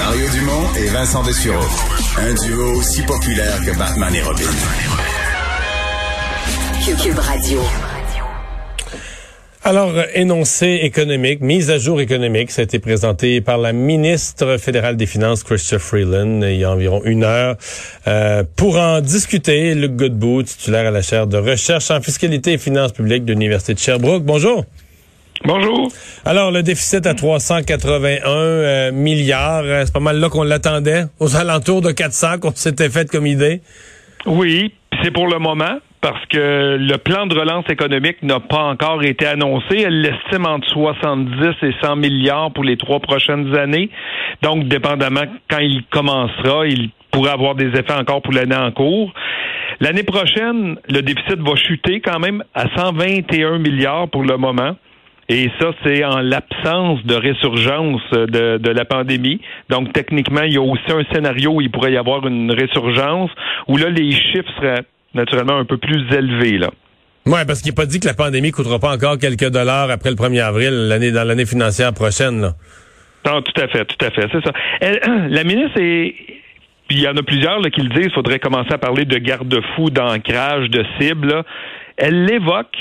Mario Dumont et Vincent Dessureau. Un duo aussi populaire que Batman et Robin. Cube Radio. Alors, énoncé économique, mise à jour économique, ça a été présenté par la ministre fédérale des Finances, Chrystia Freeland, il y a environ une heure. Euh, pour en discuter, Luc Godbout, titulaire à la chaire de recherche en fiscalité et finances publiques de l'Université de Sherbrooke. Bonjour. Bonjour. Alors, le déficit à 381 euh, milliards, euh, c'est pas mal là qu'on l'attendait, aux alentours de 400 qu'on s'était fait comme idée. Oui, c'est pour le moment parce que le plan de relance économique n'a pas encore été annoncé. Elle l'estime entre 70 et 100 milliards pour les trois prochaines années. Donc, dépendamment quand il commencera, il pourrait avoir des effets encore pour l'année en cours. L'année prochaine, le déficit va chuter quand même à 121 milliards pour le moment. Et ça, c'est en l'absence de résurgence de, de, la pandémie. Donc, techniquement, il y a aussi un scénario où il pourrait y avoir une résurgence, où là, les chiffres seraient naturellement un peu plus élevés. Là. Oui, parce qu'il n'est pas dit que la pandémie coûtera pas encore quelques dollars après le 1er avril, l'année dans l'année financière prochaine. Là. Non, tout à fait, tout à fait, c'est ça. la ministre est puis il y en a plusieurs là, qui le disent, il faudrait commencer à parler de garde-fous, d'ancrage, de cibles. Elle l'évoque,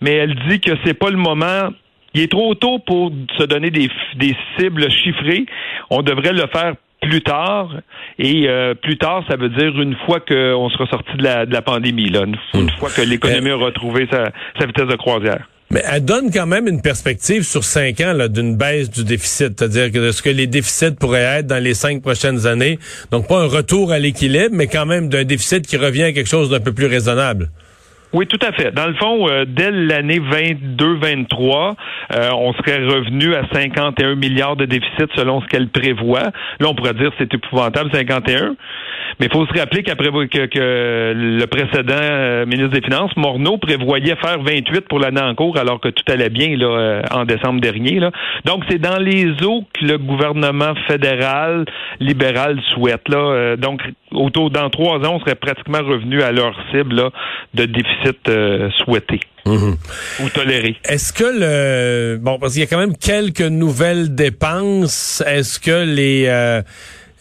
mais elle dit que c'est pas le moment. Il est trop tôt pour se donner des, des cibles chiffrées. On devrait le faire plus tard. Et euh, plus tard, ça veut dire une fois qu'on sera sorti de la, de la pandémie, là, une, hmm. fois que l'économie a retrouvé sa, sa vitesse de croisière. Mais elle donne quand même une perspective sur cinq ans d'une baisse du déficit, c'est-à-dire que ce que les déficits pourraient être dans les cinq prochaines années. Donc pas un retour à l'équilibre, mais quand même d'un déficit qui revient à quelque chose d'un peu plus raisonnable. Oui, tout à fait. Dans le fond, euh, dès l'année 22-23, euh, on serait revenu à 51 milliards de déficit selon ce qu'elle prévoit. Là, on pourrait dire c'est épouvantable, 51. Mais il faut se rappeler qu'après que, que, le précédent euh, ministre des Finances, Morneau, prévoyait faire 28 pour l'année en cours, alors que tout allait bien là, en décembre dernier. Là. Donc, c'est dans les eaux que le gouvernement fédéral libéral souhaite. Là. Donc, autour dans trois ans, on serait pratiquement revenu à leur cible là, de déficit souhaité. Mhm. Ou toléré. Est-ce que le bon parce qu'il y a quand même quelques nouvelles dépenses. Est-ce que les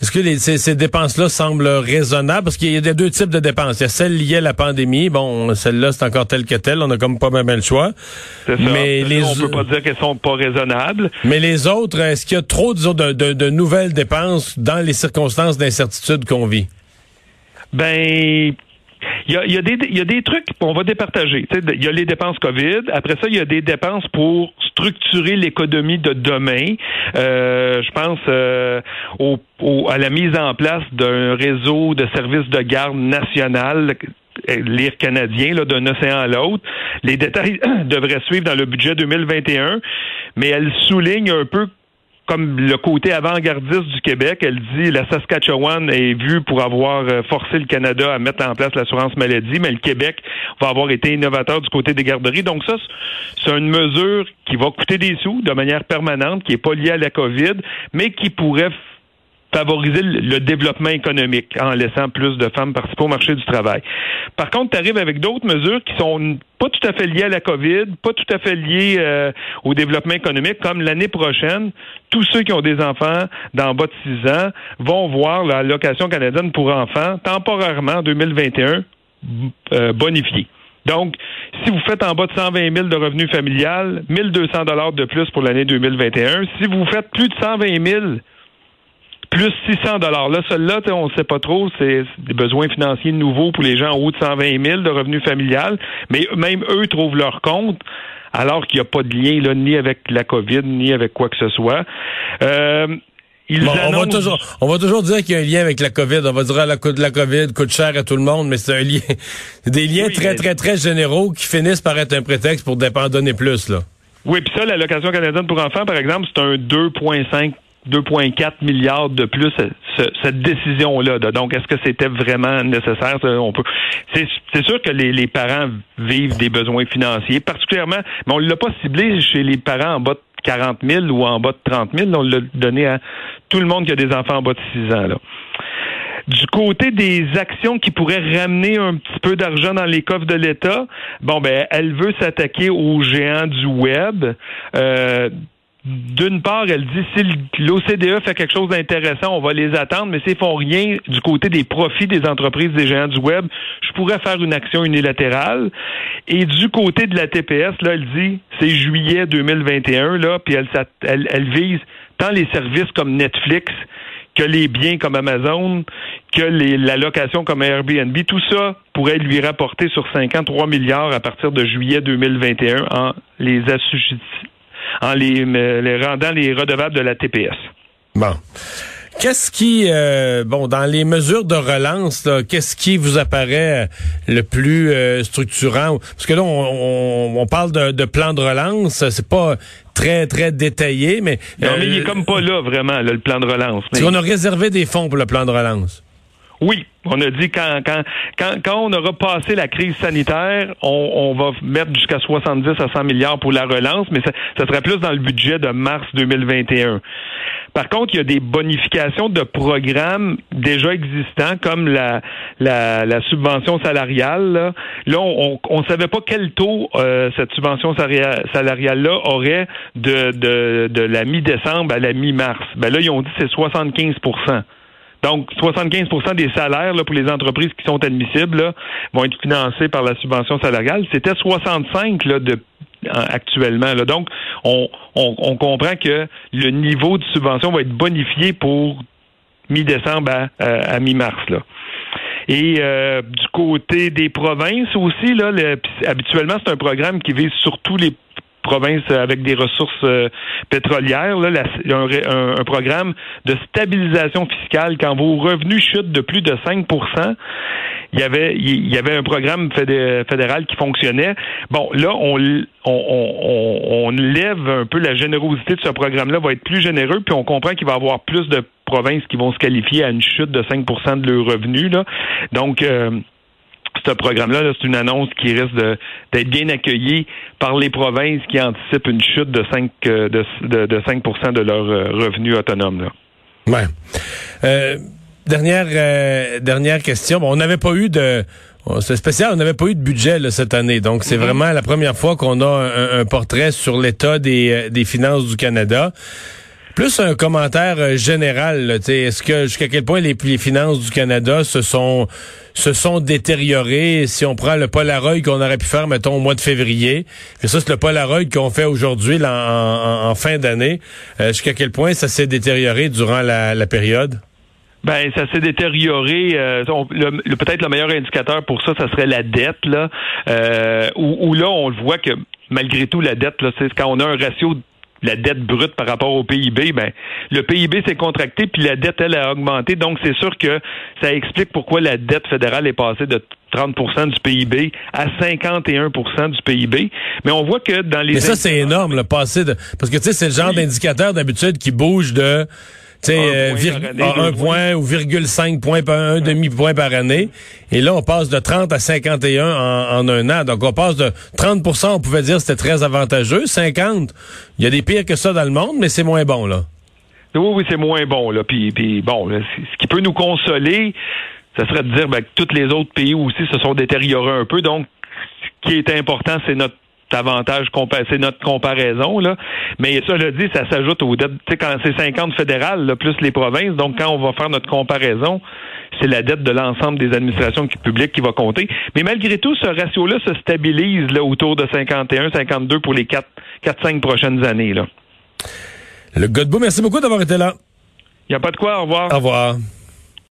est-ce que ces, dépenses-là semblent raisonnables? Parce qu'il y a deux types de dépenses. Il y a celles liées à la pandémie. Bon, celle-là, c'est encore telle que telle. On a comme pas même le choix. C'est ça. Mais les... On peut pas dire qu'elles sont pas raisonnables. Mais les autres, est-ce qu'il y a trop, de, de nouvelles dépenses dans les circonstances d'incertitude qu'on vit? Ben, il y a, y, a des, y a des trucs qu'on va départager. Il y a les dépenses COVID. Après ça, il y a des dépenses pour structurer l'économie de demain. Euh, je pense euh, au, à la mise en place d'un réseau de services de garde national l'IR canadien d'un océan à l'autre. Les détails devraient suivre dans le budget 2021, mais elle souligne un peu comme le côté avant-gardiste du Québec, elle dit la Saskatchewan est vue pour avoir euh, forcé le Canada à mettre en place l'assurance maladie, mais le Québec va avoir été innovateur du côté des garderies. Donc ça, c'est une mesure qui va coûter des sous de manière permanente, qui n'est pas liée à la COVID, mais qui pourrait favoriser le développement économique en laissant plus de femmes participer au marché du travail. Par contre, tu arrives avec d'autres mesures qui sont pas tout à fait liées à la COVID, pas tout à fait liées euh, au développement économique, comme l'année prochaine, tous ceux qui ont des enfants d'en bas de 6 ans vont voir la location canadienne pour enfants temporairement en 2021 euh, bonifiée. Donc, si vous faites en bas de 120 000 de revenus familial, 1200 dollars de plus pour l'année 2021. Si vous faites plus de 120 000 plus 600 dollars. Là, celui-là, on ne sait pas trop, c'est des besoins financiers nouveaux pour les gens en haut de 120 000 de revenus familial, mais même eux trouvent leur compte alors qu'il n'y a pas de lien là, ni avec la COVID, ni avec quoi que ce soit. Euh, on, va toujours, on va toujours dire qu'il y a un lien avec la COVID. On va dire que la, la COVID coûte cher à tout le monde, mais c'est un lien, des liens très, très, très généraux qui finissent par être un prétexte pour donner plus, là. Oui, puis ça, l'allocation canadienne pour enfants, par exemple, c'est un 2,5 2,4 milliards de plus cette décision-là. Donc, est-ce que c'était vraiment nécessaire? On peut. C'est sûr que les, parents vivent des besoins financiers, particulièrement, mais on ne l'a pas ciblé chez les parents en bas de 40 000 ou en bas de 30 000. On l'a donné à tout le monde qui a des enfants en bas de 6 ans. Là. Du côté des actions qui pourraient ramener un petit peu d'argent dans les coffres de l'État, bon ben, elle veut s'attaquer aux géants du web. Euh, d'une part, elle dit si l'OCDE fait quelque chose d'intéressant, on va les attendre, mais s'ils font rien du côté des profits des entreprises des géants du web, je pourrais faire une action unilatérale. Et du côté de la TPS, là, elle dit c'est juillet 2021, là, puis elle, vise tant les services comme Netflix que les biens comme Amazon, que la location comme Airbnb, tout ça pourrait lui rapporter sur 53 milliards à partir de juillet 2021 en les en les, les rendant les redevables de la TPS. Bon. Qu'est-ce qui, euh, bon, dans les mesures de relance, qu'est-ce qui vous apparaît le plus euh, structurant? Parce que là, on, on, parle de, de, plan de relance, c'est pas très très détaillé, mais non, mais il est euh, comme pas là vraiment le plan de relance. Mais... On a réservé des fonds pour le plan de relance. Oui, on a dit quand, quand, quand, on aura passé la crise sanitaire, on, va mettre jusqu'à 70 à 100 milliards pour la relance, mais ça, ça serait plus dans le budget de mars 2021. Par contre, il y a des bonifications de programmes déjà existants, comme la, la, subvention salariale. Là, on ne savait pas quel taux euh, cette subvention salariale-là aurait de, de, de la mi-décembre à la mi-mars. Ben là, ils ont dit c'est 75 donc, 75% des salaires là, pour les entreprises qui sont admissibles vont être financés par la subvention salariale. C'était 65 là, actuellement. Là. Donc, on, comprend que le niveau de subvention va être bonifié pour mi-décembre à, mi-mars. Là. Et euh, du côté des provinces aussi, là, habituellement, c'est un programme qui vise surtout les province avec des ressources euh, pétrolières, là, un, programme de stabilisation fiscale quand vos revenus chutent de plus de 5 il y avait il y avait un programme fédéral qui fonctionnait. Bon, là on on, on, lève un peu la générosité de ce programme-là, va être plus généreux, puis on comprend qu'il va y avoir plus de provinces qui vont se qualifier à une chute de 5% de leurs revenus. Là. Donc euh, ce programme-là, c'est une annonce qui risque d'être bien accueillie par les provinces qui anticipent une chute de 5 euh, de, de, de 5 de leurs euh, revenus autonomes. Là. Ouais. Euh, dernière euh, dernière question. Bon, on n'avait pas eu de c'est spécial, on n'avait pas eu de budget là, cette année, donc c'est mm-hmm. vraiment la première fois qu'on a un, un portrait sur l'état des, des finances du Canada. Plus un commentaire euh, général, est-ce que jusqu'à quel point les, finances du Canada se sont se sont détériorées? Si on prend le Polaroid qu'on aurait pu faire, mettons, au mois de février, et ça c'est le Polaroid qu'on fait aujourd'hui en, fin d'année, euh, jusqu'à quel point ça s'est détérioré durant la, période? Ben, ça s'est détérioré. Euh, peut-être le meilleur indicateur pour ça, ça serait la dette là, où, là on voit que malgré tout la dette c'est quand on a un ratio la dette brute par rapport au PIB, ben le PIB s'est contracté puis la dette elle a augmenté. Donc c'est sûr que ça explique pourquoi la dette fédérale est passée de 30% du PIB à 51% du PIB. Mais on voit que dans les Mais ça c'est énorme le passé de parce que tu sais c'est le genre d'indicateur d'habitude qui bouge de tu sais, un, point, ou virgule 5 points, un demi-point par année. Et là, on passe de 30 à 51 en, en un an. Donc, on passe de 30% on pouvait dire c'était très avantageux. 50, il y a des pires que ça dans le monde, mais c'est moins bon, là. Oui, oui, c'est moins bon, là. Puis, puis bon, ce qui peut nous consoler, ce serait de dire ben, que tous les autres pays aussi se sont détériorés un peu. Donc, ce qui est important, c'est notre avantage, c'est notre comparaison, là. Mais ça le dit, ça s'ajoute aux dettes. Tu sais, quand c'est 50 fédérales, plus les provinces, donc quand on va faire notre comparaison, c'est la dette de l'ensemble des administrations publiques qui va compter. Mais malgré tout, ce ratio-là se stabilise là, autour de 51, 52 pour les 4, 4 5 prochaines années. Là. Le Godbout, merci beaucoup d'avoir été là. Il n'y a pas de quoi, au revoir. Au revoir.